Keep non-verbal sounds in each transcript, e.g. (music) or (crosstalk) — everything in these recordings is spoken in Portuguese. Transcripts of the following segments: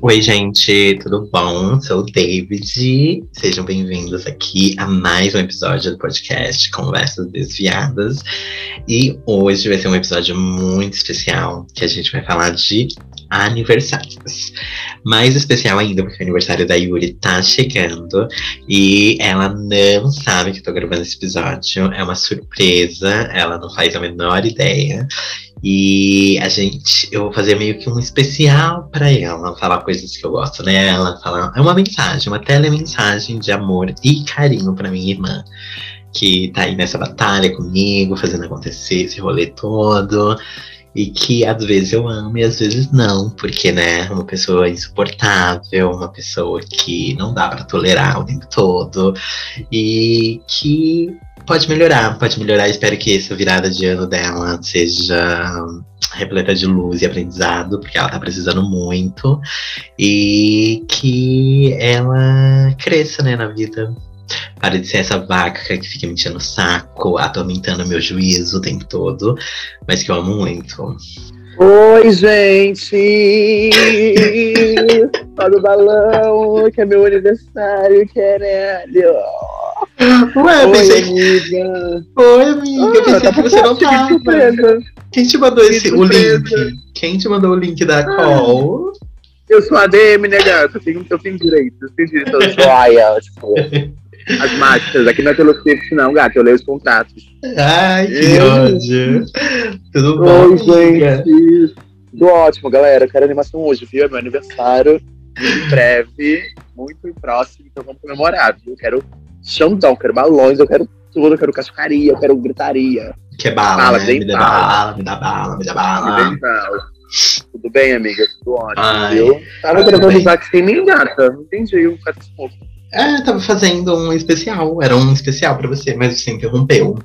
Oi, gente, tudo bom? Sou o David. Sejam bem-vindos aqui a mais um episódio do podcast Conversas Desviadas. E hoje vai ser um episódio muito especial, que a gente vai falar de aniversários. Mais especial ainda, porque o aniversário da Yuri tá chegando e ela não sabe que eu tô gravando esse episódio. É uma surpresa, ela não faz a menor ideia. E a gente, eu vou fazer meio que um especial para ela, falar coisas que eu gosto nela, falar, é uma mensagem, uma telemensagem de amor e carinho para minha irmã, que tá aí nessa batalha comigo, fazendo acontecer esse rolê todo. E que às vezes eu amo e às vezes não, porque, né, uma pessoa insuportável, uma pessoa que não dá para tolerar o tempo todo, e que pode melhorar, pode melhorar. Espero que essa virada de ano dela seja repleta de luz e aprendizado, porque ela tá precisando muito, e que ela cresça, né, na vida. Para de ser essa vaca que fica me enchendo o saco, atormentando meu juízo o tempo todo, mas que eu amo muito. Oi, gente! Olha o balão, que é meu aniversário, caralho! Ué, Oi, pensei. amiga! Oi, amiga, Ah, pensei tá que você não surpresa! Quem te mandou Que esse, o link? Quem te mandou o link da Ah. call? Eu sou a DM, né, gata? Eu tenho, eu tenho direito, eu tenho direito joias, (laughs) tipo, as mágicas. Aqui não é pelo script, não, gata, eu leio os contratos. Ai, que Oi. ódio. Tudo bom, Oi, amiga? gente! Tudo ótimo, galera. Eu quero animação hoje, viu? É meu aniversário. Muito em breve, muito próximo, então vamos comemorar, viu? Eu quero xandão, quero balões, eu quero tudo, eu quero cascaria, eu quero gritaria. Que é bala, Fala, né? Me dá bala. bala, me dá bala, me dá bala. Tudo bem, não? Tudo bem, amiga? Tudo ótimo, Ai. viu? Tava gravando usar que sem nem gata. Não entendi o cara pouco. É, tava fazendo um especial. Era um especial pra você, mas você interrompeu.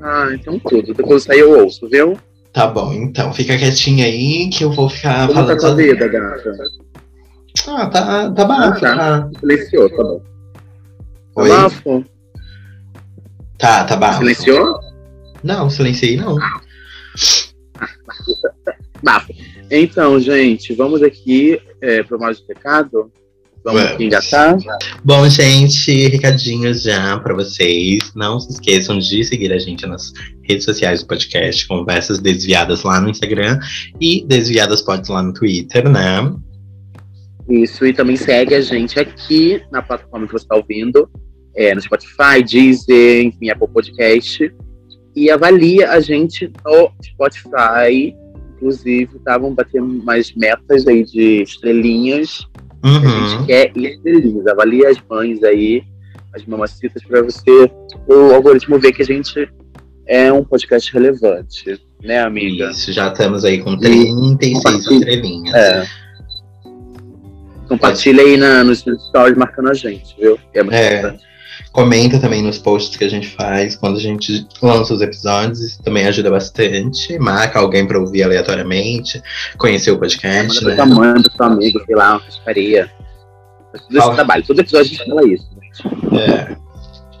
Ah, então tudo. Depois sair eu ouço, viu? Tá bom, então. Fica quietinha aí que eu vou ficar Como tá falando sua sozinha. vida, gata? Ah, tá, tá bafo, Ah, tá. tá. Silenciou, tá bom. Tá Oi? bafo? Tá, tá bafo. Silenciou? Não, silenciei não. Bafo. Então, gente, vamos aqui é, para mais um recado. Vamos engatar. Bom, gente, recadinhos já pra vocês. Não se esqueçam de seguir a gente nas redes sociais do podcast, Conversas Desviadas lá no Instagram e Desviadas Pods lá no Twitter, né? Isso, e também segue a gente aqui na plataforma que você está ouvindo, é, no Spotify, Deezer, enfim, Apple Podcast. E avalia a gente no Spotify. Inclusive, estavam batendo mais metas aí de estrelinhas. A Uhum. gente quer estrelinhas. Avalia as mães aí, as mamacitas, para você, o algoritmo ver que a gente é um podcast relevante, né, amiga? Isso, já estamos aí com 36 Compartilha. estrelinhas. É. Compartilha aí na, nos stories marcando a gente, viu? É muito É. Comenta também nos posts que a gente faz quando a gente lança os episódios, isso também ajuda bastante. Marca alguém pra ouvir aleatoriamente, conhecer o podcast, Manda pra né? sua mãe, pra seu amigo, sei lá, uma pescaria. Todo esse Fala. trabalho. Todo episódio a gente fala isso. gente. É.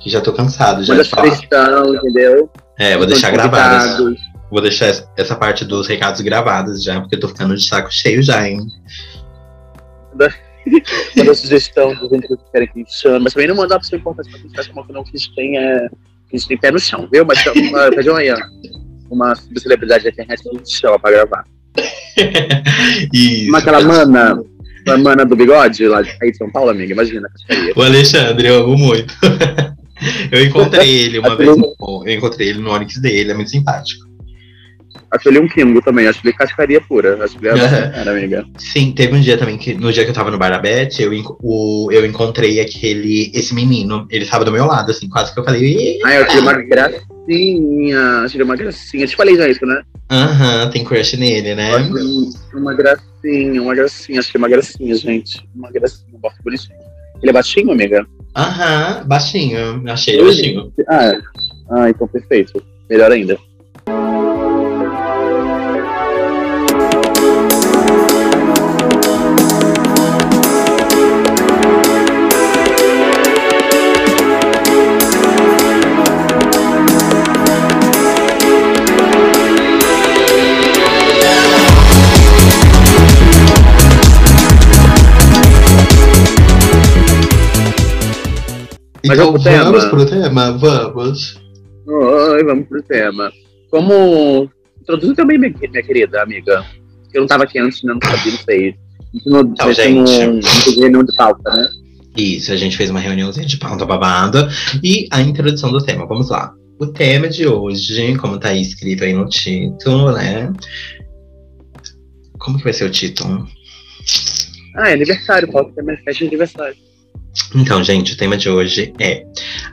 Que já tô cansado já Manda de falar. entendeu? É, vou deixar convidados. Vou deixar essa- parte dos recados gravadas já, porque eu tô ficando de saco cheio já, hein? (laughs) Manda sugestão gente que querem que a gente chame. Mas também não manda uma pessoa importante pra gente faz como que não que a gente tem, é, que a gente tem pé no chão, viu? Mas uma, uma, uma subcelebridade da internet que a gente chama pra gravar. (laughs) Isso. Uma aquela mana, a mana do bigode lá de aí de São Paulo, amiga. Imagina, cascaria. O Alexandre, eu amo muito. (laughs) eu encontrei ele uma vez. no- Eu encontrei ele no Onix dele, é muito simpático. Acho ele um Kingo também, acho ele cascaria pura. Acho que ele é amiga. Sim, teve um dia também que, no dia que eu tava no Bar da Beth, eu, o, eu encontrei aquele, esse menino, ele tava do meu lado, assim, quase que eu falei, "Ih, Ai, eu achei uma gracinha. Achei uma gracinha. Te falei já isso, né? aham, tem crush nele, né? Uma gracinha, uma gracinha. Achei uma gracinha, gente. Uma gracinha, um bofe bonitinho. Ele é baixinho, amiga? Aham, baixinho, achei ele baixinho. Ah, ah, então perfeito. Melhor ainda. Mas Então vamos pro vamos tema? pro tema? Vamos. Oi, vamos pro tema. Como. Introduz também, minha, minha querida amiga. Eu não tava aqui antes, né? Não sabia, não sei. Não, Então, gente não, reunião de pauta, né? Isso, a gente fez uma reuniãozinha de pauta babada e a introdução do tema. Vamos lá. O tema de hoje, como tá aí escrito aí no título, né? Como que vai ser o título? Ah, é aniversário, pauta é minha festa de aniversário. Então, gente, o tema de hoje é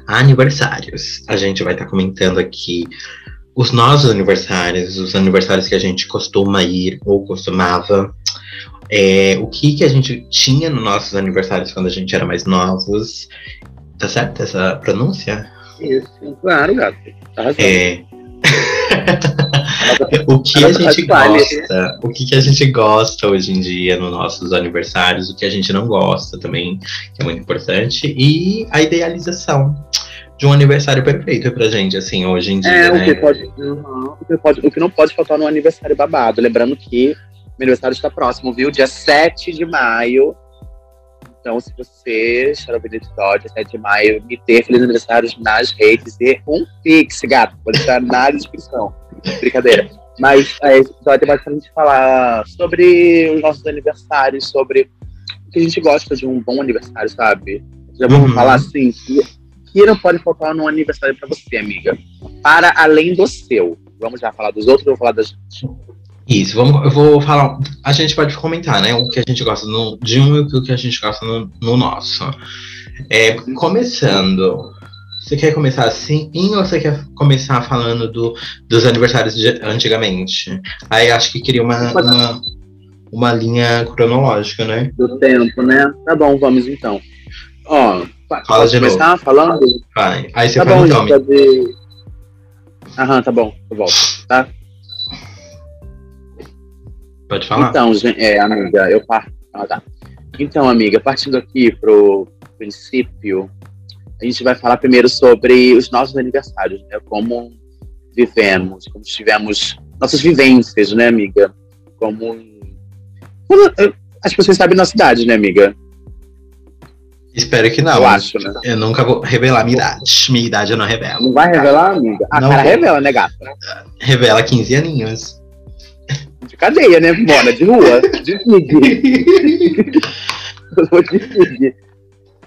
aniversários. A gente vai estar comentando aqui os nossos aniversários, os aniversários que a gente costuma ir ou costumava. é, o que, que a gente tinha nos nossos aniversários quando a gente era mais novos. Tá certo essa pronúncia? Isso, claro, gato. Tá. É. (laughs) (laughs) o que a gente gosta, o que, que a gente gosta hoje em dia nos nossos aniversários, o que a gente não gosta também, que é muito importante, e a idealização de um aniversário perfeito pra gente, assim, hoje em dia, É, o né? que, pode, uhum, o, que pode, o que não pode faltar no aniversário babado. Lembrando que meu aniversário está próximo, viu? Dia 7 de maio. Então, se você está ouvindo esse episódio, 7 de maio, me ter feliz aniversário nas redes e um pix, gato. Pode estar na descrição. Brincadeira. Mas é, esse episódio é basicamente falar sobre os nossos aniversários, sobre o que a gente gosta de um bom aniversário, sabe? Já vamos Uhum. falar assim, que, que não pode faltar num aniversário pra você, amiga. Para além do seu. Vamos já falar dos outros ou falar da gente? Isso, vamos, eu vou falar. A gente pode comentar, né? O que a gente gosta no, de um e o que a gente gosta no, no nosso. É, começando. Você quer começar assim ou você quer começar falando do, dos aniversários de antigamente? Aí acho que queria uma, uma, uma linha cronológica, né? Do tempo, né? Tá bom, vamos então. Ó, Fala de novo. começar falando? Vai. Aí você Tá faz bom, o gente, nome. pode... Aham, tá bom, eu volto, tá? Pode falar? Então, gente, é, amiga, eu parto. Ah, tá. Então, amiga, partindo aqui pro princípio, a gente vai falar primeiro sobre os nossos aniversários, né? Como vivemos, como tivemos nossas vivências, né, amiga? Como. como- eu- As pessoas sabem nossa idade, né, amiga? Espero que não. eu acho, né? Eu nunca vou revelar minha idade. Minha idade eu não revelo. Não vai revelar, amiga? A Não cara vou. revela, né, gata? Revela 15 aninhos. De cadeia, né, Mona? De rua. De pedir. (laughs)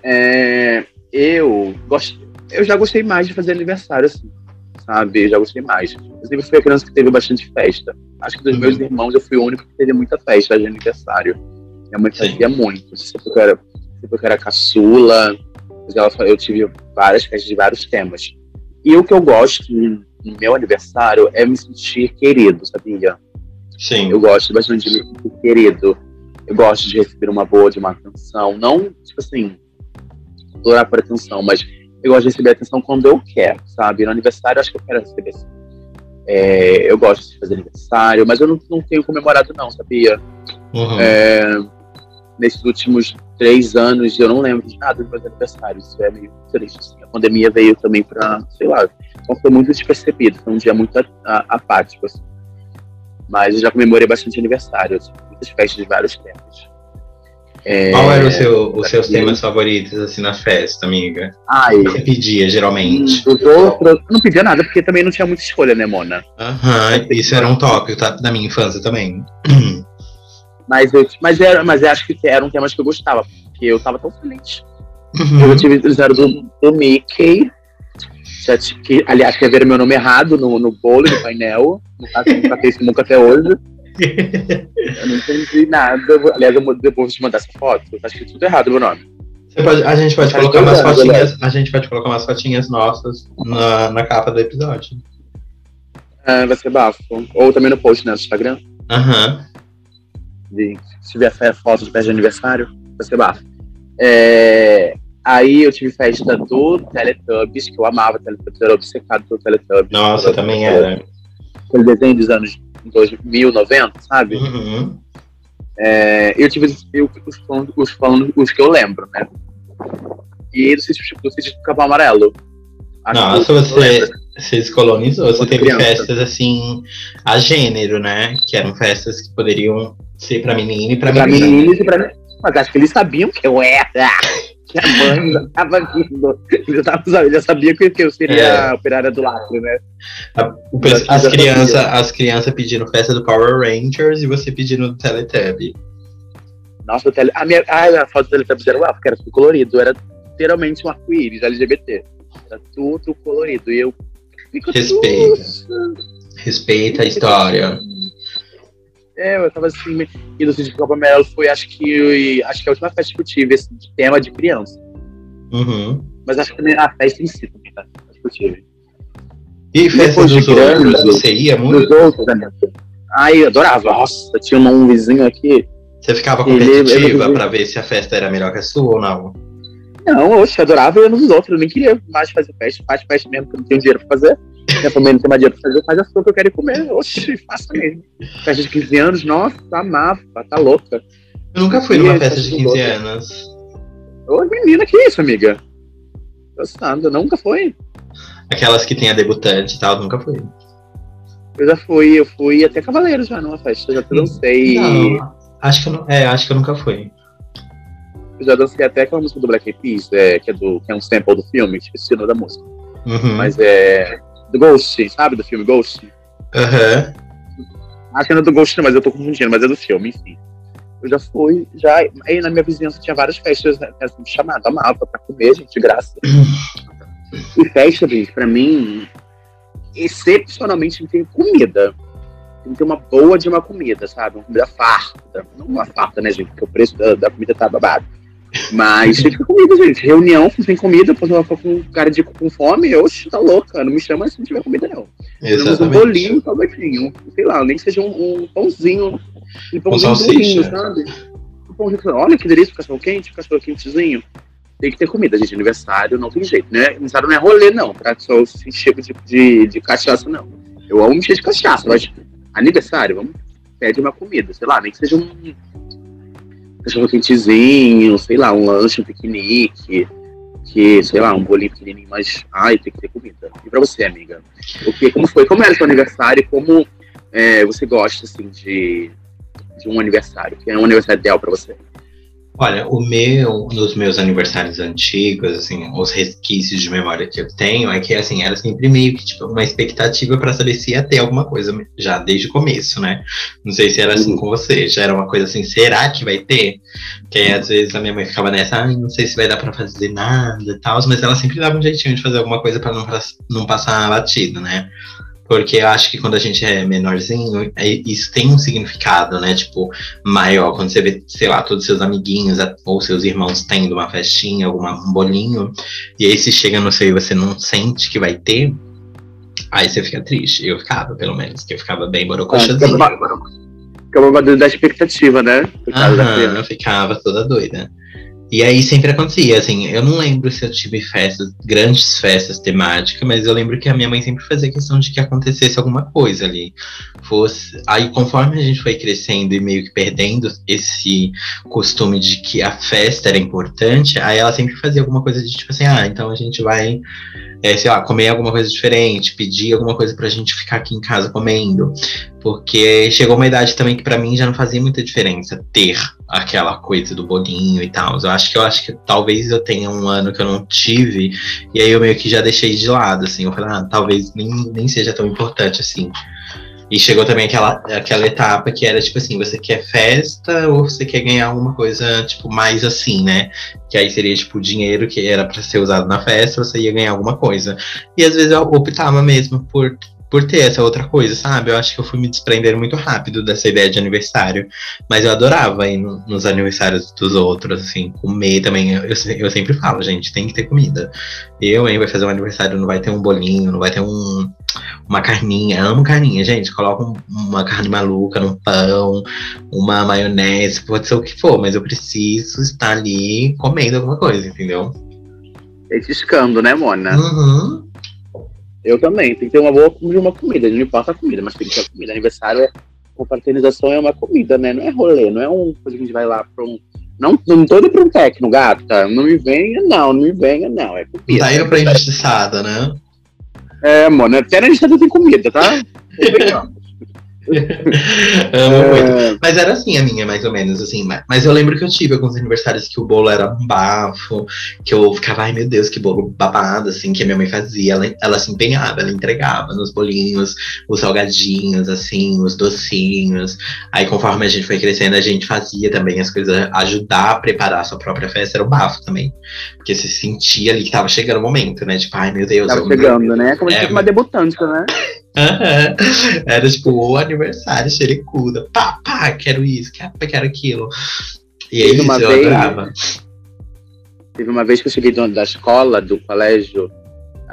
É, eu gosto. Eu já gostei mais de fazer aniversário, assim. Sabe? Eu já gostei mais. Eu sempre fui a criança que teve bastante festa. Acho que dos Uhum. meus irmãos eu fui o único que teve muita festa de aniversário. Minha mãe Sim. fazia muito. Sempre que eu era, sempre que eu era caçula. ela Eu tive várias festas de vários temas. E o que eu gosto no meu aniversário é me sentir querido, sabia? Sim. Eu gosto bastante de me querido. Eu gosto de receber uma boa, de uma atenção. Não, tipo assim, implorar por atenção, mas eu gosto de receber atenção quando eu quero, sabe? No aniversário, eu acho que eu quero receber. É, eu gosto de fazer aniversário, mas eu não, não tenho comemorado, não, sabia? Uhum. É, nesses últimos três anos, eu não lembro de nada dos meus aniversários. Isso é meio triste. Assim. A pandemia veio também pra, sei lá, então foi muito despercebido. Foi um dia muito apático, assim. Mas eu já comemorei bastante aniversário, assim, muitas festas de vários temas. É, Qual era o seu, os seus temas favoritos, assim, na festa, amiga? Ai, O que você pedia, geralmente? outros, eu não pedia nada, porque também não tinha muita escolha, né, Mona? Aham, isso era um tópico tá, da minha infância também. (clears throat) Mas eu, mas, era, mas eu acho que eram temas que eu gostava, porque eu tava tão feliz. Uhum. Eu tive zero do, do Mickey. Já ti- que, aliás, escreveram meu nome errado no, no bolo, no painel. No caso, eu nunca fiz nunca até hoje. Eu não entendi nada. Aliás, eu vou- depois te mandar essa foto. Tá escrito tudo errado meu nome. Pode- a gente pode Faz colocar umas anos, fotinhas. A gente pode colocar umas fotinhas nossas na, na capa do episódio. Ah, vai ser bafo. Ou também no post, né, no Instagram. Aham. De, se tiver foto de festa de aniversário, vai ser bafo. É, aí eu tive festa do Teletubbies, que eu amava Teletubbies, eu era obcecado pelo Teletubbies. Nossa, também era. Aquele desenho dos anos 2000, 90, sabe? Uhum. É, eu tive eu, os, falando, os, os que eu lembro, né? E do sítio do sítio do Capão Amarelo. Acho Nossa, você, você descolonizou. Você teve criança. festas assim, a gênero, né? Que eram festas que poderiam ser pra menina e pra, Pra menina. meninos e pra. Mas acho que eles sabiam que eu era. Minha mãe já tava vindo. Já, tava, já sabia que eu seria é. operária do lacre, né? A, o, as crianças as criança pedindo festa do Power Rangers e você pedindo do Teletubby. Nossa, o tele, a, minha, a, a foto do Teletubbies era, porque era tudo colorido. Era literalmente um arco-íris LGBT. Era tudo colorido. E eu. Respeita. Respeita a história. É, eu tava assim, e do Sítio Copa Amarelo foi, acho que, acho que a última festa que eu tive, esse de tema de criança. Uhum. Mas acho que a festa em si também, tá? Acho que eu tive. E festa dos de outros, você ia muito? Dos outros, né? Ai, eu adorava. Nossa, tinha um vizinho aqui. Você ficava competitiva ele, pra ver se a festa era melhor que a sua ou não? Não, eu adorava ir nos outros. Eu nem queria mais fazer festa. Faz festa mesmo, porque eu não tenho dinheiro pra fazer. Minha família não tem mais dinheiro pra fazer, faz a sua que eu quero comer. Oxi, faça mesmo. Festa de 15 anos, nossa, amava, tá louca. Eu nunca fui numa festa de 15 louca. anos. Ô, menina, que isso, amiga? Gostando, nunca foi. Aquelas que tem a debutante e tal, nunca fui. Eu já fui, eu fui até Cavaleiro já numa festa, já dancei. Não, acho que eu não, é, acho que eu nunca fui. Eu já dancei até aquela música do Black Eyed Peas, é, que, é do, que é um sample do filme, esqueci o nome da música. Uhum. Mas é do Ghost, sabe? Do filme Ghost. Aham. Uhum. Não é do Ghost, mas eu tô confundindo, mas é do filme, enfim. Eu já fui, já. Aí na minha vizinhança tinha várias festas, né, assim, chamada, amava pra comer, gente, de graça. e festa, gente, pra mim, excepcionalmente tem comida. Tem que ter uma boa de uma comida, sabe? Uma comida farta. Não uma farta, né, gente? Porque o preço da, da comida tá babado. Mas tem que ter comida, gente. Reunião sem comida, quando ela for com cara de com fome, oxe, tá louca. Não me chama se não tiver comida, não. Temos um bolinho, um salgadinho. Sei lá, nem que seja um, um pãozinho. Um pãozinho um durinho, sabe? Um pãozinho, olha que delícia, cachorro quente, cachorro quentezinho. Tem que ter comida, gente. Aniversário não tem jeito, né? Aniversário não é rolê, não. Pra só se encher de, de, de cachaça, não. Eu amo encher de cachaça, mas aniversário, vamos, pede uma comida, sei lá, nem que seja um cachorro quentezinho, sei lá, um lanche, um piquenique, que, sei lá, um bolinho pequenininho, mas, ai, tem que ter comida. E pra você, amiga? O que, como foi? Como era o seu aniversário? Como é, você gosta, assim, de, de um aniversário? Que é um aniversário ideal pra você? Olha, o meu, nos meus aniversários antigos, assim, os resquícios de memória que eu tenho é que, assim, era sempre meio que, tipo, uma expectativa para saber se ia ter alguma coisa já desde o começo, né? Não sei se era assim com você, já era uma coisa assim, será que vai ter? Porque aí, às vezes a minha mãe ficava nessa, ah, não sei se vai dar para fazer nada e tal, mas ela sempre dava um jeitinho de fazer alguma coisa para não, não passar batido, né? Porque eu acho que quando a gente é menorzinho, é, isso tem um significado, né? Tipo, maior. Quando você vê, sei lá, todos seus amiguinhos ou seus irmãos tendo uma festinha, algum um bolinho, e aí se chega no seu e você não sente que vai ter, aí você fica triste. Eu ficava, pelo menos, que eu ficava bem borocochazinho. É, ficava da expectativa, né? Aham, eu ficava toda doida. E aí sempre acontecia, assim, eu não lembro se eu tive festas, grandes festas temáticas, mas eu lembro que a minha mãe sempre fazia questão de que acontecesse alguma coisa ali. Fosse. Aí conforme a gente foi crescendo e meio que perdendo esse costume de que a festa era importante, aí ela sempre fazia alguma coisa de tipo assim, ah, então a gente vai é, sei lá, comer alguma coisa diferente, pedir alguma coisa pra gente ficar aqui em casa comendo. Porque chegou uma idade também que para mim já não fazia muita diferença ter aquela coisa do bolinho e tal. Eu acho que eu acho que talvez eu tenha um ano que eu não tive, e aí eu meio que já deixei de lado, assim. Eu falei, ah, talvez nem, nem seja tão importante assim. E chegou também aquela, aquela etapa que era tipo assim, você quer festa ou você quer ganhar alguma coisa, tipo, mais assim, né? Que aí seria, tipo, o dinheiro que era para ser usado na festa, você ia ganhar alguma coisa. E às vezes eu optava mesmo por por ter essa outra coisa, sabe? Eu acho que eu fui me desprender muito rápido dessa ideia de aniversário. Mas eu adorava ir no, nos aniversários dos outros, assim, comer também. Eu, eu, sempre falo, gente, tem que ter comida. Eu, hein, vai fazer um aniversário, não vai ter um bolinho, não vai ter um, uma carninha. amo carninha, gente. Coloca um, uma carne maluca num pão, uma maionese, pode ser o que for, mas eu preciso estar ali comendo alguma coisa, entendeu? Petiscando, né, Mona? Uhum. Eu também. Tem que ter uma boa uma comida. Não importa a comida, mas tem que ter a comida. Aniversário é. Confraternização é uma comida, né? Não é rolê, não é uma coisa que a gente vai lá pra um. Não, não tô indo pra um técnico, gata. Não me venha, não, não me venha, não. É comida. Tá indo pra injustiçada, né? É, mano, até na injustiçada tem comida, tá? (laughs) (laughs) Amo é... muito. Mas era assim a minha, mais ou menos, assim. Mas eu lembro que eu tive alguns aniversários que o bolo era um bafo, que eu ficava, ai meu Deus, que bolo babado, assim, que a minha mãe fazia. Ela, ela se empenhava, ela entregava nos bolinhos, os salgadinhos, assim, os docinhos. Aí, conforme a gente foi crescendo, a gente fazia também as coisas, ajudar a preparar a sua própria festa, era o bafo também. Porque você sentia ali que tava chegando o momento, né? Tipo, ai meu Deus. Tava chegando, né? Como se fosse uma debutante, né? (laughs) Era tipo o aniversário, xericuda. Pá, pá, quero isso, quero, quero aquilo. E aí uma eu vez, adorava. Teve uma vez que eu cheguei da escola, do colégio.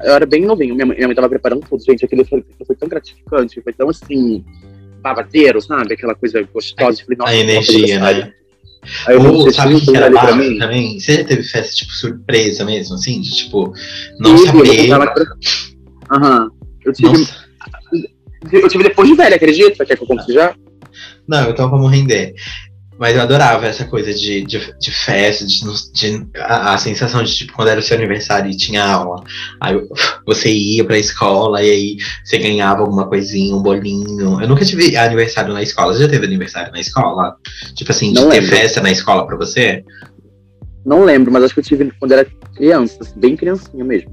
Eu era bem novinho, minha mãe, minha mãe tava preparando tudo, gente. Aquilo foi, foi tão gratificante, foi tão assim, babadeiro, sabe? Aquela coisa gostosa. Falei, a energia, né? Aí Ou, sabe o que era barra também? Você já teve festa, tipo, surpresa mesmo, assim? De, tipo, não Sim, saber. Aham. Eu tive. Eu tive depois de velha, acredita? Quer que eu conte já? Não, então vamos render. Mas eu adorava essa coisa de, de, de festa, de, de a, a, sensação de, tipo, quando era o seu aniversário e tinha aula. Aí você ia pra escola e aí você ganhava alguma coisinha, um bolinho. Eu nunca tive aniversário na escola. Você já teve aniversário na escola? Tipo assim, de Não ter lembro. festa na escola pra você? Não lembro, mas acho que eu tive quando era criança, assim, bem criancinha mesmo.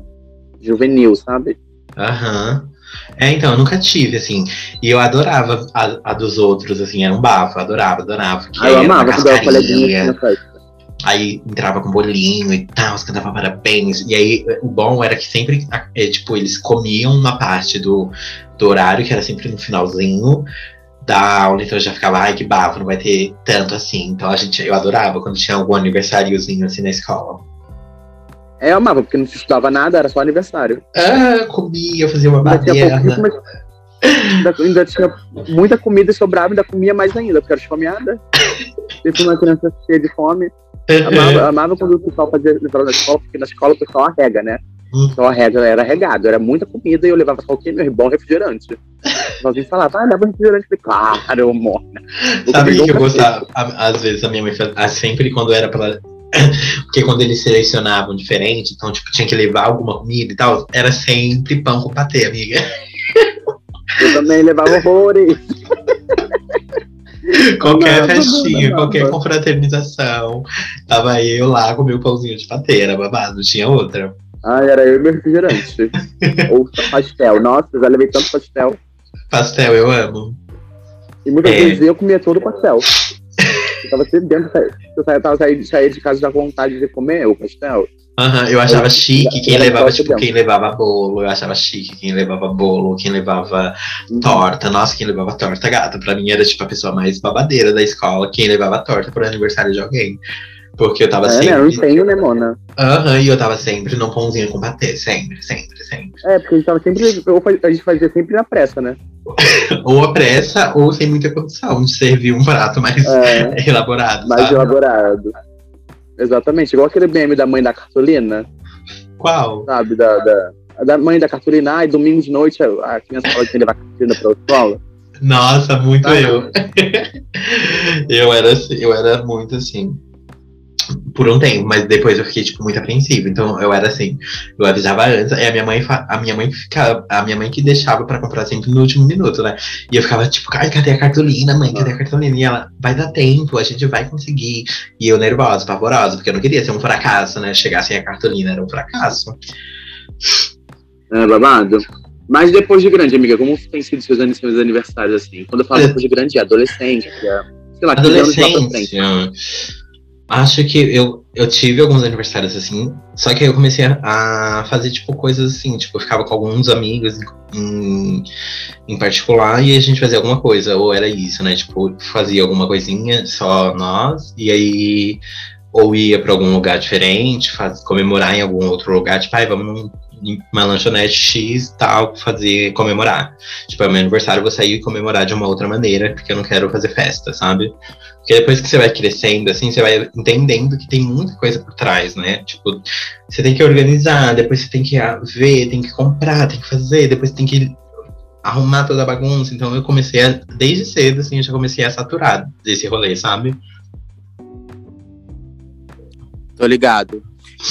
Juvenil, sabe? Aham. É, então, eu nunca tive, assim. E eu adorava a, a dos outros, assim, era um bafo, adorava, adorava. Que ah, eu amava quando eu coleguinha Aí entrava com bolinho e tal, cantava parabéns. E aí o bom era que sempre, é, tipo, eles comiam uma parte do, do horário, que era sempre no finalzinho da aula, então eu já ficava, ai, que bafo, não vai ter tanto assim. Então a gente, eu adorava quando tinha algum aniversáriozinho assim na escola. É, eu amava, porque não se estudava nada, era só aniversário. Ah, comia, fazia uma baderna. Ainda, ainda, tinha muita comida sobrava, ainda comia mais ainda, porque era esfomeada. (laughs) Fui uma criança cheia de fome. Amava, amava quando o pessoal fazia levava na escola, porque na escola o pessoal arrega, né? Hum. Então a regra era regado, era muita comida e eu levava só o quê? Meu bom refrigerante. (laughs) Alguém falava, ah, leva refrigerante. Eu falei, claro. Sabe o que eu gostava? Às vezes a minha mãe fazia, sempre quando era pra porque quando eles selecionavam diferente, então, tipo, tinha que levar alguma comida e tal, era sempre pão com patê, amiga. Eu também levava horrores. qualquer não, festinha, não, não, qualquer confraternização, tava eu lá com meu pãozinho de patê, era babado, tinha outra. Ah, era eu e meu refrigerante. (laughs) Ou pastel. Nossa, já levei tanto pastel. Pastel, eu amo. E muitas é. vezes eu comia todo o pastel. Eu tava sempre dentro, eu tava saindo sair de casa da vontade de comer o pastel. Uhum, eu achava eu, chique quem levava, tipo, quem levava bolo, eu achava chique quem levava bolo, quem levava uhum. torta. Nossa, quem levava torta, gata. Pra mim era, tipo, a pessoa mais babadeira da escola, quem levava torta pro aniversário de alguém. Porque eu tava é, sempre. Né, não tenho, né, Mona? Aham, uhum, e eu tava sempre num pãozinho com patê, sempre, sempre, sempre. É, porque a gente tava sempre. A gente fazia sempre na pressa, né? (laughs) ou a pressa, ou sem muita condição de servir um prato mais é, (laughs) elaborado. Mais sabe? elaborado. Exatamente, igual aquele meme da mãe da cartolina. Qual? Sabe, da, da, da mãe da cartolina, ai, domingo de noite a criança fala que tem que levar a cartolina pra escola. Nossa, muito eu. (laughs) eu era assim, eu era muito assim por um tempo, mas depois eu fiquei, tipo, muito apreensivo. Então eu era assim, eu avisava antes, e a minha mãe, a minha mãe ficava, a minha mãe que deixava pra comprar sempre no último minuto, né? E eu ficava, tipo, ai, cadê a cartolina, mãe? Cadê a cartolina? E ela, vai dar tempo, a gente vai conseguir. E eu nervosa, pavorosa, porque eu não queria ser um fracasso, né? Chegar sem a cartolina era um fracasso. É babado. Mas depois de grande, amiga, como tem sido seus, seus aniversários assim? Quando eu falo depois de grande, é adolescente, é, sei lá, adolescente. Acho que eu, eu tive alguns aniversários assim, só que aí eu comecei a, fazer, tipo, coisas assim, tipo, eu ficava com alguns amigos em, em particular e a gente fazia alguma coisa, ou era isso, né? Tipo, fazia alguma coisinha, só nós, e aí ou ia para algum lugar diferente, faz, comemorar em algum outro lugar, tipo, ai, vamos num uma lanchonete X tal, fazer comemorar. Tipo, é meu aniversário, eu vou sair e comemorar de uma outra maneira, porque eu não quero fazer festa, sabe? Porque depois que você vai crescendo, assim, você vai entendendo que tem muita coisa por trás, né? Tipo, você tem que organizar, depois você tem que ver, tem que comprar, tem que fazer, depois tem que arrumar toda a bagunça. Então eu comecei a, desde cedo, assim, eu já comecei a saturar desse rolê, sabe? Tô ligado.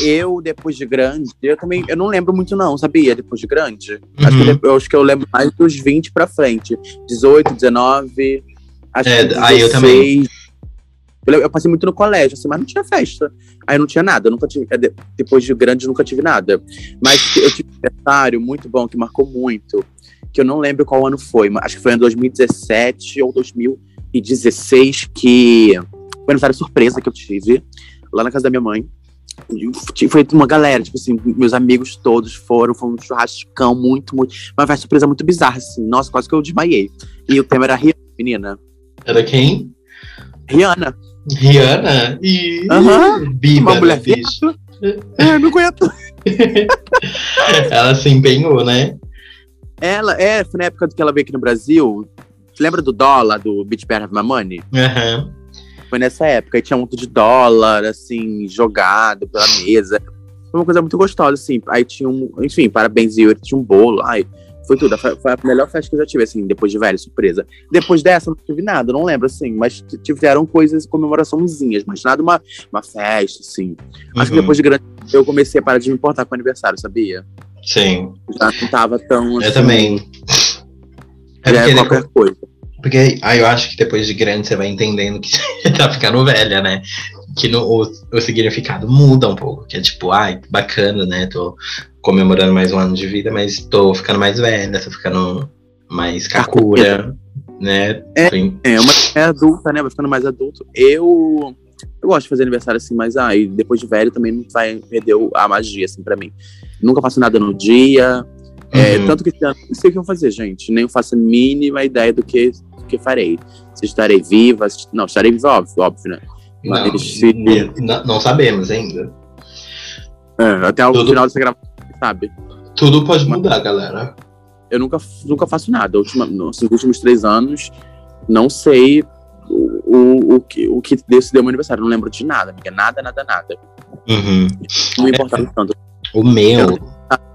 Eu, depois de grande, eu também. Eu não lembro muito, não, sabia? Depois de grande. Uhum. Acho, que eu, acho que eu lembro mais dos 20 pra frente. 18, 19. Acho é, que 16, aí eu também. Eu, eu, passei muito no colégio, assim, mas não tinha festa. Aí não tinha nada. nunca tive, é, depois de grande, nunca tive nada. Mas eu tive um aniversário muito bom, que marcou muito. Que eu não lembro qual ano foi, mas acho que foi em 2017 ou 2016, que foi um aniversário surpresa que eu tive lá na casa da minha mãe. Foi uma galera, tipo assim, meus amigos todos foram, foi um churrascão muito, muito. Uma festa surpresa muito bizarra, assim. Nossa, quase que eu desmaiei. E o tema era Rihanna, menina. Era quem? Rihanna. Rihanna? E. Aham. Uma né, mulher bicho. É, não aguento. (laughs) Ela se empenhou, né? Ela, é, foi na época que ela veio aqui no Brasil. Você lembra do dólar, do Beach Bear Have My Money? Uhum. Foi nessa época, e tinha um monte de dólar, assim, jogado pela mesa. Foi uma coisa muito gostosa, assim. Aí tinha um, enfim, parabéns, e tinha um bolo. Ai, foi tudo. Foi, foi, a melhor festa que eu já tive, assim, depois de velho, surpresa. Depois dessa, não tive nada, não lembro, assim. Mas tiveram coisas, comemoraçãozinhas, mas nada uma, uma festa, assim. Uhum. Acho que uhum. depois de grande, eu comecei a parar de me importar com o aniversário, sabia? Sim. Já não tava tão. Assim, eu também. É, é qualquer coisa. Porque aí eu acho que depois de grande você vai entendendo que (laughs) você tá ficando velha, né? Que no, o, o significado muda um pouco. Que é tipo, ai, bacana, né? Tô comemorando mais um ano de vida, mas tô ficando mais velha, tô ficando mais kakura, né? É, é, uma, é adulta, né? Vai ficando mais adulto. Eu. Eu gosto de fazer aniversário assim, mas ah, depois de velho também não vai perder a magia, assim, pra mim. Nunca faço nada no dia. É, uhum. tanto que não sei o que eu vou fazer, gente. Nem faço a mínima ideia do que que farei. Se estarei viva, não, estarei viva, óbvio, óbvio, né? Mas não, se... não, não, sabemos ainda. É, até o Tudo... final dessa gravação, sabe? Tudo pode mudar, galera. Eu nunca, nunca faço nada. Última, nos últimos três anos, não sei o, o, o, que, o que Deus deu meu aniversário. Não lembro de nada, amiga. Nada, nada, nada. Uhum. Não me importava é, tanto. O meu.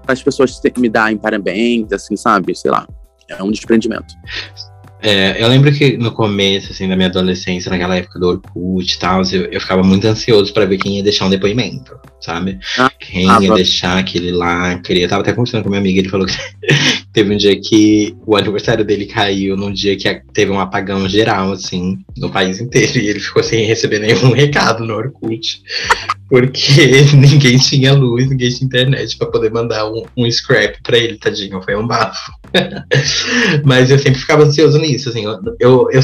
As pessoas me darem parabéns, assim, sabe? Sei lá. É um desprendimento. É, eu lembro que no começo, assim, da minha adolescência, naquela época do Orkut e tal, eu, eu ficava muito ansioso para ver quem ia deixar um depoimento, sabe? Ah, quem ah, ia deixar aquele lá. Queria, tava até conversando com minha amiga, ele falou que (laughs) teve um dia que o aniversário dele caiu, num dia que teve um apagão geral, assim, no país inteiro, e ele ficou sem receber nenhum (laughs) recado no Orkut. Porque (laughs) ninguém tinha luz, ninguém tinha internet para poder mandar um, um scrap para ele, tadinho, foi um bafo. (laughs) Mas eu sempre ficava ansioso nisso, assim, eu, eu, eu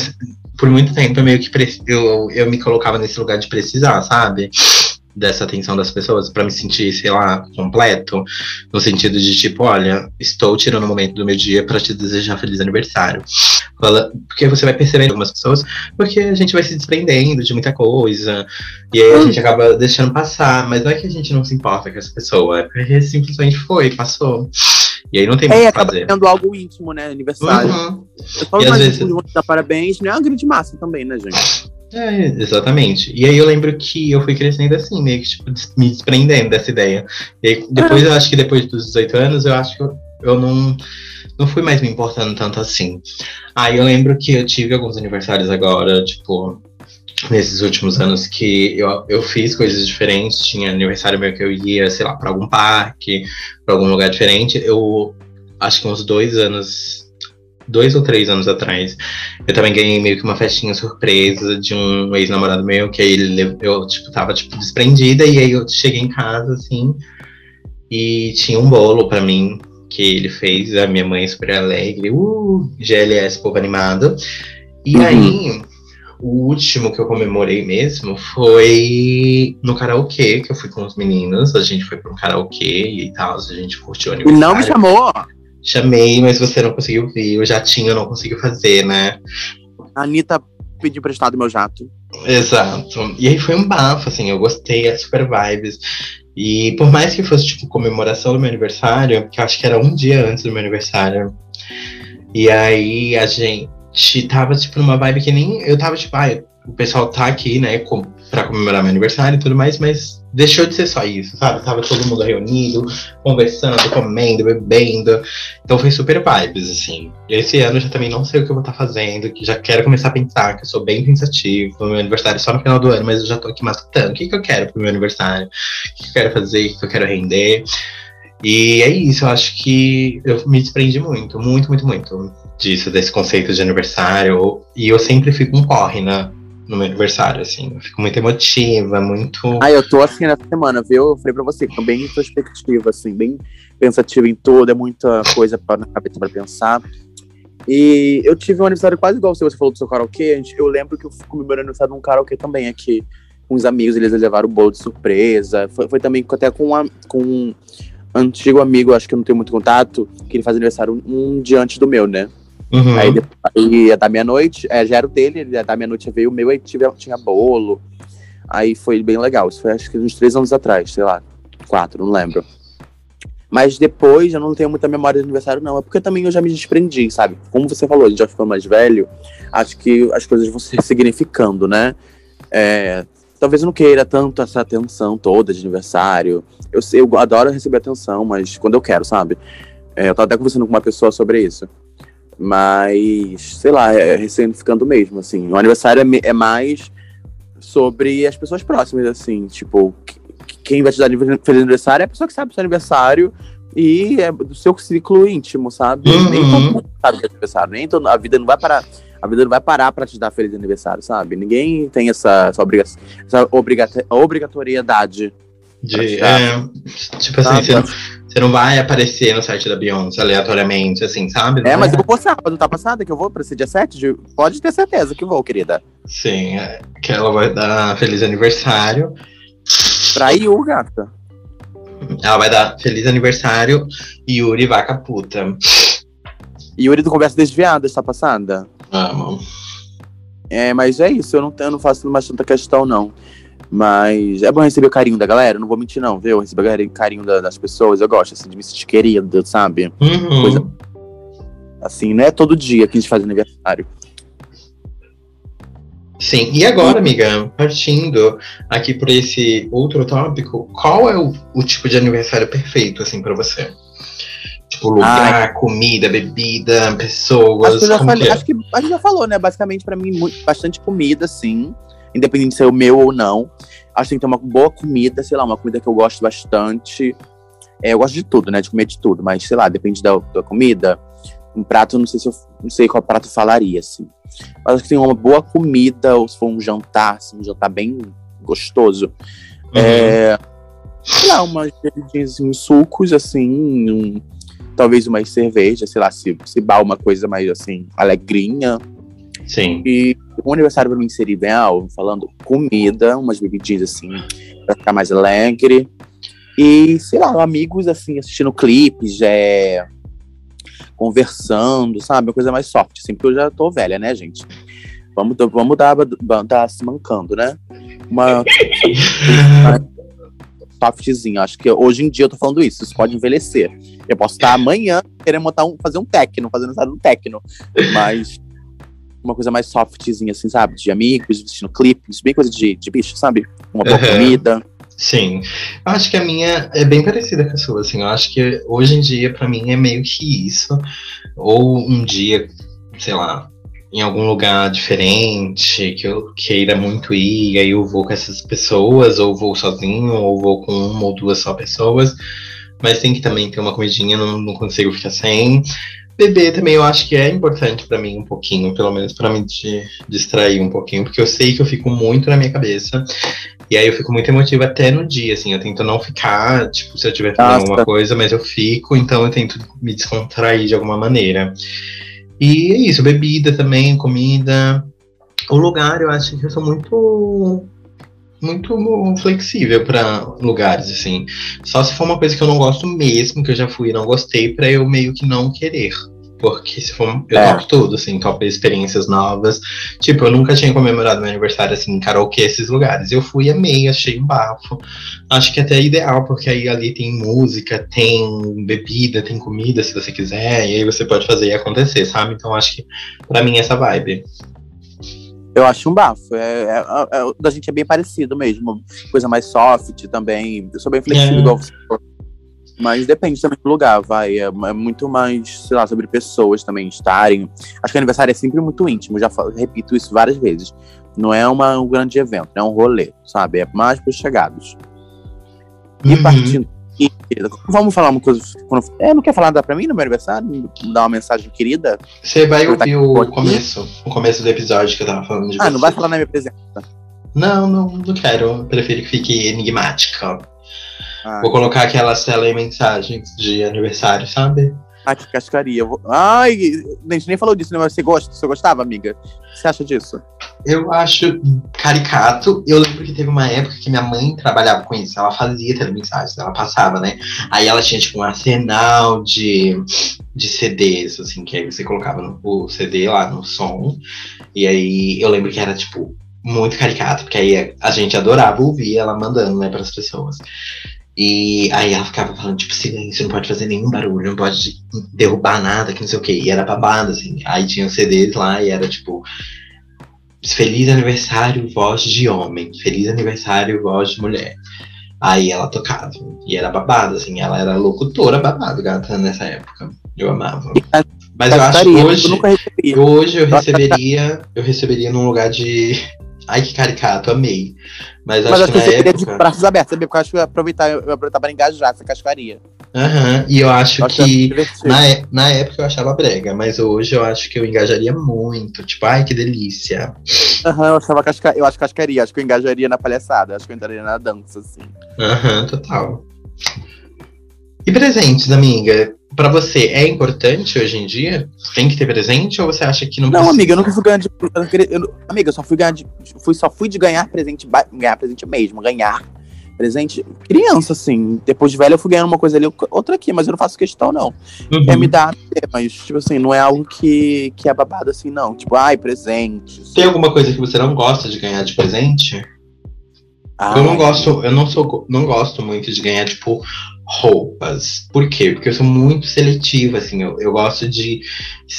por muito tempo eu meio que eu, eu me colocava nesse lugar de precisar, sabe? Dessa atenção das pessoas para me sentir, sei lá, completo, no sentido de tipo, olha, estou tirando um momento do meu dia para te desejar feliz aniversário. Fala, porque você vai percebendo algumas pessoas, porque a gente vai se desprendendo de muita coisa, e aí a hum. gente acaba deixando passar, mas não é que a gente não se importa com essa pessoa, é porque simplesmente foi, passou. E aí não tem mais é, o que fazer. sendo algo íntimo, né? Aniversário. Uhum. Eu só e às vezes... dar parabéns, não é uma grande massa também, né, gente? É, exatamente. E aí eu lembro que eu fui crescendo assim, meio que tipo, me desprendendo dessa ideia. E aí, depois, eu acho que depois dos 18 anos, eu acho que eu, eu não, não fui mais me importando tanto assim. Aí eu lembro que eu tive alguns aniversários agora, tipo, nesses últimos anos que eu, eu fiz coisas diferentes. Tinha aniversário meu que eu ia, sei lá, para algum parque, para algum lugar diferente. Eu acho que uns dois anos dois ou três anos atrás, eu também ganhei meio que uma festinha surpresa de um ex-namorado meu, que aí ele, eu, tipo, tava, tipo, desprendida, e aí eu cheguei em casa, assim, e tinha um bolo para mim, que ele fez, a minha mãe super alegre, uh, GLS, povo animado. E uhum. aí, o último que eu comemorei mesmo foi no karaokê, que eu fui com os meninos, a gente foi para um karaokê e tal, a gente curtiu o aniversário. E não me chamou! Chamei, mas você não conseguiu vir. O jatinho não conseguiu fazer, né? A Anitta pediu emprestado meu jato. Exato. E aí foi um bafo, assim, eu gostei, é super vibes. E por mais que fosse, tipo, comemoração do meu aniversário, que eu acho que era um dia antes do meu aniversário. E aí a gente tava, tipo, numa vibe que nem. Eu tava, tipo, ah, o pessoal tá aqui, né, com, pra comemorar meu aniversário e tudo mais, mas deixou de ser só isso, sabe? Tava todo mundo reunido, conversando, comendo, bebendo. Então foi super vibes, assim. Esse ano eu já também não sei o que eu vou estar tá fazendo, que já quero começar a pensar, que eu sou bem pensativo. Meu aniversário é só no final do ano, mas eu já tô aqui matutando. O que, que eu quero pro meu aniversário? O que, que eu quero fazer? O que eu quero render? E é isso, eu acho que eu me desprendi muito, muito, muito, muito disso, desse conceito de aniversário. E eu sempre fico um corre, né? No meu aniversário, assim. Eu fico muito emotiva, muito. Ah, eu tô assim nessa semana, viu? Eu falei pra você, tô bem introspectiva, assim, bem pensativa em tudo, é muita coisa pra, na cabeça pra pensar. E eu tive um aniversário quase igual se você falou do seu karaokê. Eu lembro que eu comemorei aniversário num karaokê também aqui. Com os amigos, eles levaram o bolo de surpresa. Foi, foi também até com, uma, com um antigo amigo, acho que eu não tenho muito contato, que ele faz aniversário um, um dia antes do meu, né? Uhum. Aí, aí ia dar meia-noite, é, já era o dele, ele ia dar meia-noite, veio o meu, aí tive, tinha bolo. Aí foi bem legal. Isso foi acho que uns três anos atrás, sei lá, quatro, não lembro. Mas depois eu não tenho muita memória de aniversário, não. É porque também eu já me desprendi, sabe? Como você falou, a gente já ficou mais velho, acho que as coisas vão se significando, né? É, talvez eu não queira tanto essa atenção toda de aniversário. Eu, eu adoro receber atenção, mas quando eu quero, sabe? É, eu tava até conversando com uma pessoa sobre isso. Mas, sei lá, é ressignificando mesmo, assim. O aniversário é, é mais sobre as pessoas próximas, assim. Tipo, quem vai te dar feliz aniversário é a pessoa que sabe do seu aniversário e é do seu ciclo íntimo, sabe? Uhum. Nem todo mundo sabe do aniversário, nem todo, a vida não vai parar. A vida não vai parar para te dar feliz aniversário, sabe? Ninguém tem essa, essa, obriga essa obrigatoriedade. De, é, tipo assim, você não, você não vai aparecer no site da Beyoncé aleatoriamente, assim, sabe? Não é, mas eu vou postar quando tá passada, que eu vou pra esse dia 7. De... Pode ter certeza que vou, querida. Sim, é, que ela vai dar feliz aniversário. Pra Yu, gata. Ela vai dar feliz aniversário Yuri vaca puta. Yuri do Conversa Desviada, está passada? Amo. É, mas é isso, eu não, eu não faço mais tanta questão, não. Mas é bom receber o carinho da galera, não vou mentir, não, viu? Receber o carinho das pessoas, eu gosto, assim, de me sentir querida, sabe? Uhum. Coisa, assim, não é todo dia que a gente faz aniversário. Sim, e agora, amiga, partindo aqui por esse outro tópico, qual é o, o tipo de aniversário perfeito, assim, para você? Tipo, lugar, ah, comida, bebida, pessoas. Acho que, falei, que é? acho que a gente já falou, né? Basicamente, para mim, muito, bastante comida, sim independente de ser o meu ou não. Acho que tem que ter uma boa comida, sei lá, uma comida que eu gosto bastante. É, eu gosto de tudo, né? De comer de tudo, mas sei lá, depende da, da comida. Um prato, não sei se eu não sei qual prato falaria, assim. Mas acho que tem uma boa comida, ou se for um jantar, assim, um jantar bem gostoso. Uhum. É, sei lá, umas uns sucos, assim, um, talvez umas cervejas, sei lá, se, se bal uma coisa mais assim, alegrinha. Sim. E o aniversário para mim seria ideal, falando comida, umas bebidinhas assim, para ficar mais alegre. E, sei lá, amigos assim, assistindo clipes, é, conversando, sabe? Uma coisa mais soft, assim, porque eu já tô velha, né, gente? Vamos, vamos dar, dar se mancando, né? Uma. (laughs) softzinho. Acho que hoje em dia eu tô falando isso. Isso pode envelhecer. Eu posso estar amanhã querendo montar um, fazer um techno, fazendo um techno. Mas uma coisa mais softzinha, assim, sabe? De amigos, vestindo clipes, bem coisa de, de bicho, sabe? Uma boa uhum. comida. Sim. Eu acho que a minha é bem parecida com a sua, assim. Eu acho que hoje em dia, para mim, é meio que isso. Ou um dia, sei lá, em algum lugar diferente, que eu queira muito ir, aí eu vou com essas pessoas, ou vou sozinho, ou vou com uma ou duas só pessoas. Mas tem que também ter uma comidinha, não, não consigo ficar sem. Beber também eu acho que é importante para mim um pouquinho, pelo menos para me distrair um pouquinho, porque eu sei que eu fico muito na minha cabeça. E aí eu fico muito emotiva até no dia, assim, eu tento não ficar, tipo, se eu estiver fazendo alguma coisa, mas eu fico, então eu tento me descontrair de alguma maneira. E é isso, bebida também, comida. O lugar, eu acho que eu sou muito muito flexível para lugares, assim. Só se for uma coisa que eu não gosto mesmo, que eu já fui e não gostei, para eu meio que não querer. Porque se for. Eu é. topo tudo, assim, topo experiências novas. Tipo, eu nunca tinha comemorado meu aniversário assim, em karaokê, esses lugares. Eu fui, amei, achei um bafo. Acho que até é ideal, porque aí ali tem música, tem bebida, tem comida, se você quiser, e aí você pode fazer e acontecer, sabe? Então acho que pra mim essa vibe. Eu acho um bafo. É, é, é, da gente é bem parecido mesmo. Coisa mais soft também. Eu sou bem flexível, É. igual você falou. Mas depende também do lugar, vai. É, é muito mais, sei lá, sobre pessoas também estarem. Acho que aniversário é sempre muito íntimo, já falo- repito isso várias vezes. Não é uma, um grande evento, é um rolê, sabe? É mais pros chegados. E Uhum. partindo. e- Vamos falar uma coisa. Quando, é, não quer falar nada pra mim no meu aniversário? Dar uma mensagem querida? Você vai ouvir o começo, o começo do episódio que eu tava falando de Ah, você. não vai falar na minha presença. Não, não, não quero. Eu prefiro que fique enigmática. Ah, Vou colocar aquelas telemensagens de aniversário, sabe? ah, que cascaria. Vou- Ai, a gente nem falou disso, né? Mas você gosta? Você gostava, amiga? O que você acha disso? Eu acho caricato. Eu lembro que teve uma época que minha mãe trabalhava com isso. Ela fazia telemensagens, ela passava, né? Aí ela tinha, tipo, um arsenal de, de CDs, assim, que aí você colocava no, o CD lá no som. E aí eu lembro que era, tipo, muito caricato, porque aí a gente adorava ouvir ela mandando, né, para as pessoas. E aí ela ficava falando, tipo, silêncio, não pode fazer nenhum barulho, não pode derrubar nada, que não sei o quê. E era babado, assim. Aí tinha os CDs lá e era, tipo, Feliz aniversário, voz de homem. Feliz aniversário, voz de mulher. Aí ela tocava. E era babado, assim. Ela era locutora babado, gata, nessa época. Eu amava. Mas eu acho que hoje, Eu hoje eu receberia. Eu receberia num lugar de. Ai, que caricato, amei. Mas Mas acho acho que que na queria de época. braços abertos, sabe? Porque eu acho que eu ia aproveitar, eu ia aproveitar pra engajar essa cascaria. Aham. E eu acho Eu acho que. Na, é- na época eu achava brega, mas hoje eu acho que eu engajaria muito. Tipo, ai, que delícia. Aham, eu achava casca... eu acho cascaria, acho que eu engajaria na palhaçada, acho que eu entraria na dança, assim. Aham, total. E presentes, amiga? Pra você, é importante hoje em dia? Tem que ter presente ou você acha que não Não, precisa? amiga, eu nunca fui ganhar de. eu amiga, eu só fui ganhar de. Fui, só fui de ganhar presente. Ganhar presente mesmo, ganhar presente. Criança, assim. Depois de velho, eu fui ganhando uma coisa ali, outra aqui, mas eu não faço questão, não. Uhum. Quer me dar, é, mas, tipo assim, não é algo que, que é babado assim, não. Tipo, ai, presente. Tem alguma coisa que você não gosta de ganhar de presente? Ai, Eu não gosto, eu não sou, não gosto muito de ganhar, tipo, roupas. Por quê? Porque eu sou muito seletiva, assim, eu, eu gosto de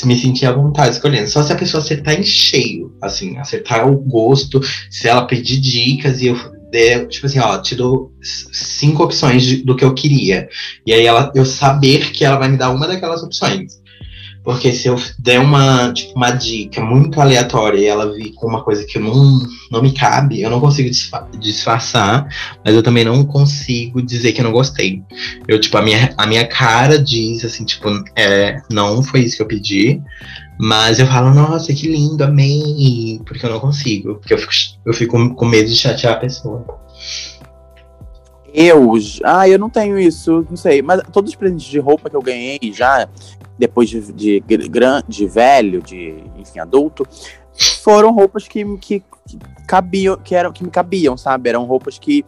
me sentir à vontade escolhendo. Só se a pessoa acertar em cheio, assim, acertar o gosto, se ela pedir dicas e eu der, tipo assim, ó, te dou cinco opções de- do que eu queria. E aí ela, eu saber que ela vai me dar uma daquelas opções. Porque se eu der uma, tipo, uma dica muito aleatória e ela vir com uma coisa que não, não me cabe, eu não consigo disfa- disfarçar, mas eu também não consigo dizer que eu não gostei. Eu, tipo, a minha, a minha cara diz assim, tipo, é, não foi isso que eu pedi. Mas eu falo, nossa, que lindo, amei. Porque eu não consigo. Porque eu fico, eu fico com medo de chatear a pessoa. Eu, ah, eu não tenho isso, não sei. Mas todos os presentes de roupa que eu ganhei já, depois de, de, gran- de velho, de, enfim, adulto, foram roupas que, que, que cabiam, que eram, que me cabiam, sabe? Eram roupas que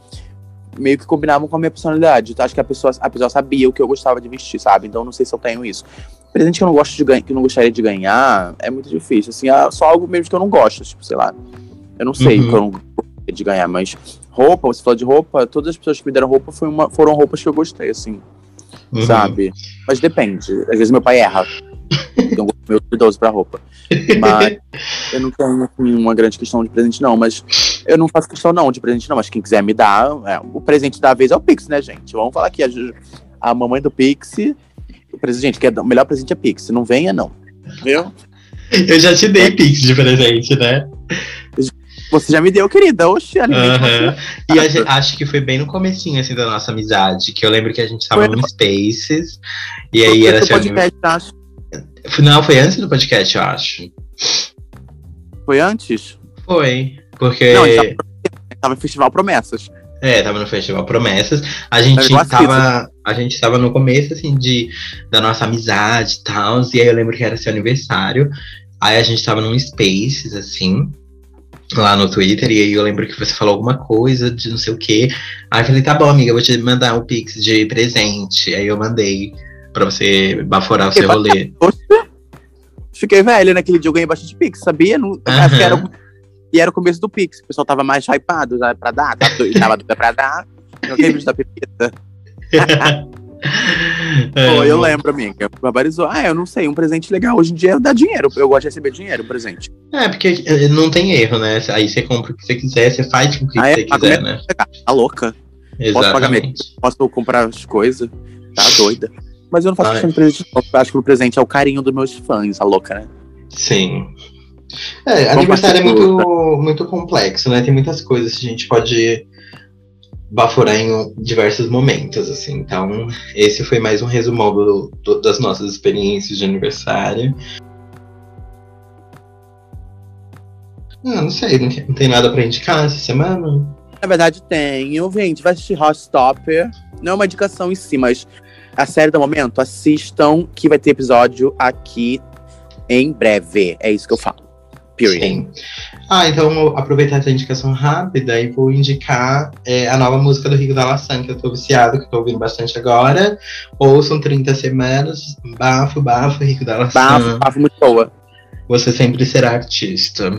meio que combinavam com a minha personalidade. Então, acho que a pessoa, a pessoa sabia o que eu gostava de vestir, sabe? Então, não sei se eu tenho isso. Presente que eu não gosto de que eu não gostaria de ganhar, é muito difícil. Assim, é só algo mesmo que eu não gosto, tipo, sei lá. Eu não sei Uhum. o que eu não gostaria de ganhar, mas roupa, você falou de roupa, todas as pessoas que me deram roupa foi uma- foram roupas que eu gostei, assim, Uhum. sabe? Mas depende. Às vezes meu pai erra. Um gosto meio cuidadoso pra roupa. Mas eu não tenho assim, uma grande questão de presente, não. Mas eu não faço questão, não, de presente, não. Mas quem quiser me dar, é, o presente da vez é o Pix, né, gente? Vamos falar aqui. A, a mamãe do Pix. O presente, gente, que é, o melhor presente é Pix. Não venha, não. Viu? Eu já te dei pix de presente, né? Você já me deu, querida. Oxe, você. Aham. E gente- acho que foi bem no comecinho, assim, da nossa amizade. Que eu lembro que a gente tava Foi no Spaces. E aí Porque era seu podcast, acho. Não, foi antes do podcast, eu acho. Foi antes? Foi. Porque. Não, a gente Tava no Festival Promessas. É, tava no Festival Promessas. A gente tava. A gente tava no começo, assim, de, da nossa amizade e tal. E aí eu lembro que era seu aniversário. Aí a gente tava num Spaces, assim, lá no Twitter. E aí eu lembro que você falou alguma coisa de não sei o quê. Aí eu falei, tá bom, amiga, eu vou te mandar um Pix de presente. Aí eu mandei pra você baforar o seu rolê. Fiquei velha naquele dia, eu ganhei bastante Pix, sabia? Não, Aham. acho que era, e era o começo do Pix, o pessoal tava mais hypado já pra dar, tava, doido pra dar. Eu ganhei da Pepita. (laughs) É, Pô, eu lembro, amiga. Barbarizou. Ah, eu não sei, um presente legal. Hoje em dia dá dinheiro. Eu gosto de receber dinheiro, um presente. É, porque eh, não tem erro, né? Aí você compra o que você quiser, você faz com o que Ah, é? você quiser, né? Tá louca? Posso pagar Exatamente. Posso comprar as coisas? Tá doida. Mas eu não faço questão de presente. Eu acho que o presente é o carinho dos meus fãs, a louca, né? Sim. É, aniversário é muito, muito complexo, né? Tem muitas coisas que a gente pode baforar em diversos momentos, assim. Então, esse foi mais um resumão do- do- das nossas experiências de aniversário. Ah, não sei, não, não tem nada pra indicar essa semana? Na verdade, tem. Eu, gente, vai assistir Hotstopper. Não é uma indicação em si, mas a série do momento, assistam, que vai ter episódio aqui em breve. É isso que eu falo. Period. Sim. Ah, então vou aproveitar essa indicação rápida e vou indicar é, a nova música do Rico da Laçã, que eu tô viciado, que eu tô ouvindo bastante agora. Ouçam 30 semanas, bafo, bafo, Rico da Laçã. Bafo, bafo muito boa. Você sempre será artista.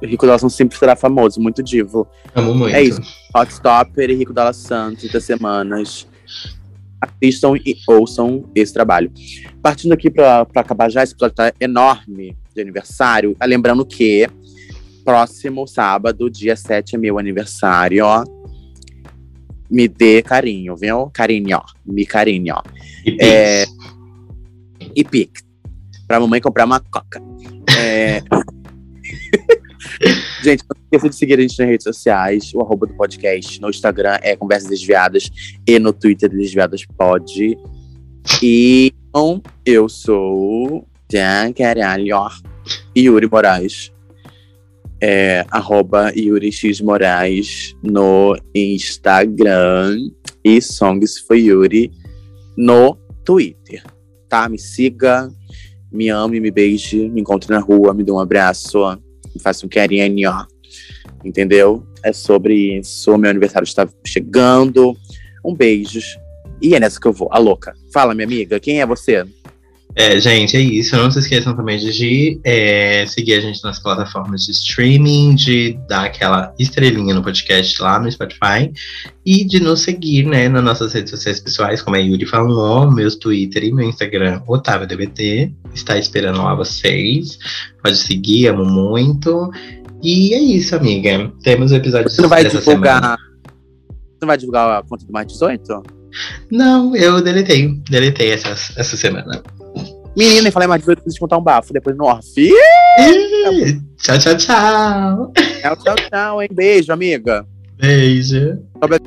O Rico Dawson sempre será famoso, muito divo. Amo muito. É isso. Hotstopper e Rico Dalla Santos, 30 semanas. Assistam e ouçam esse trabalho. Partindo aqui pra acabar já, esse episódio tá enorme de aniversário. Ah, Lembrando que próximo sábado, dia 7, é meu aniversário, ó. Me dê carinho, viu? Carinho, ó. Me carinho, ó. E Pix. É, E Pix. Pra mamãe comprar uma coca. É... (laughs) gente, não esqueça de seguir a gente nas redes sociais. O arroba do podcast no Instagram é Conversas Desviadas e no Twitter Desviadas Pod. E então, eu sou Dan Caralho Yuri Moraes. É, arroba Yuri X Moraes no Instagram e Songs for Yuri no Twitter. Tá? Me siga, me ame, me beije, me encontre na rua, me dê um abraço, me faça um carinho, ó. entendeu? É sobre isso. Meu aniversário está chegando. Um beijos. E é nessa que eu vou, a louca. Fala, minha amiga, quem é você? É, gente, é isso. Não se esqueçam também de é, seguir a gente nas plataformas de streaming, de dar aquela estrelinha no podcast lá no Spotify e de nos seguir, né, nas nossas redes sociais pessoais, como a Yuri falou, meus Twitter e meu Instagram, OtávioDBT. Está esperando lá vocês. Pode seguir, amo muito. E é isso, amiga. Temos o episódio Você não vai divulgar. semana. Você não vai divulgar a conta do mais 18? Não, eu deletei. Deletei essa, essa semana. Menina, eu falei mais 18 preciso contar um bafo depois no off. Ih, Ih, Tchau, tchau, tchau. Tchau, tchau, tchau, hein? Beijo, amiga. Beijo. Sobre-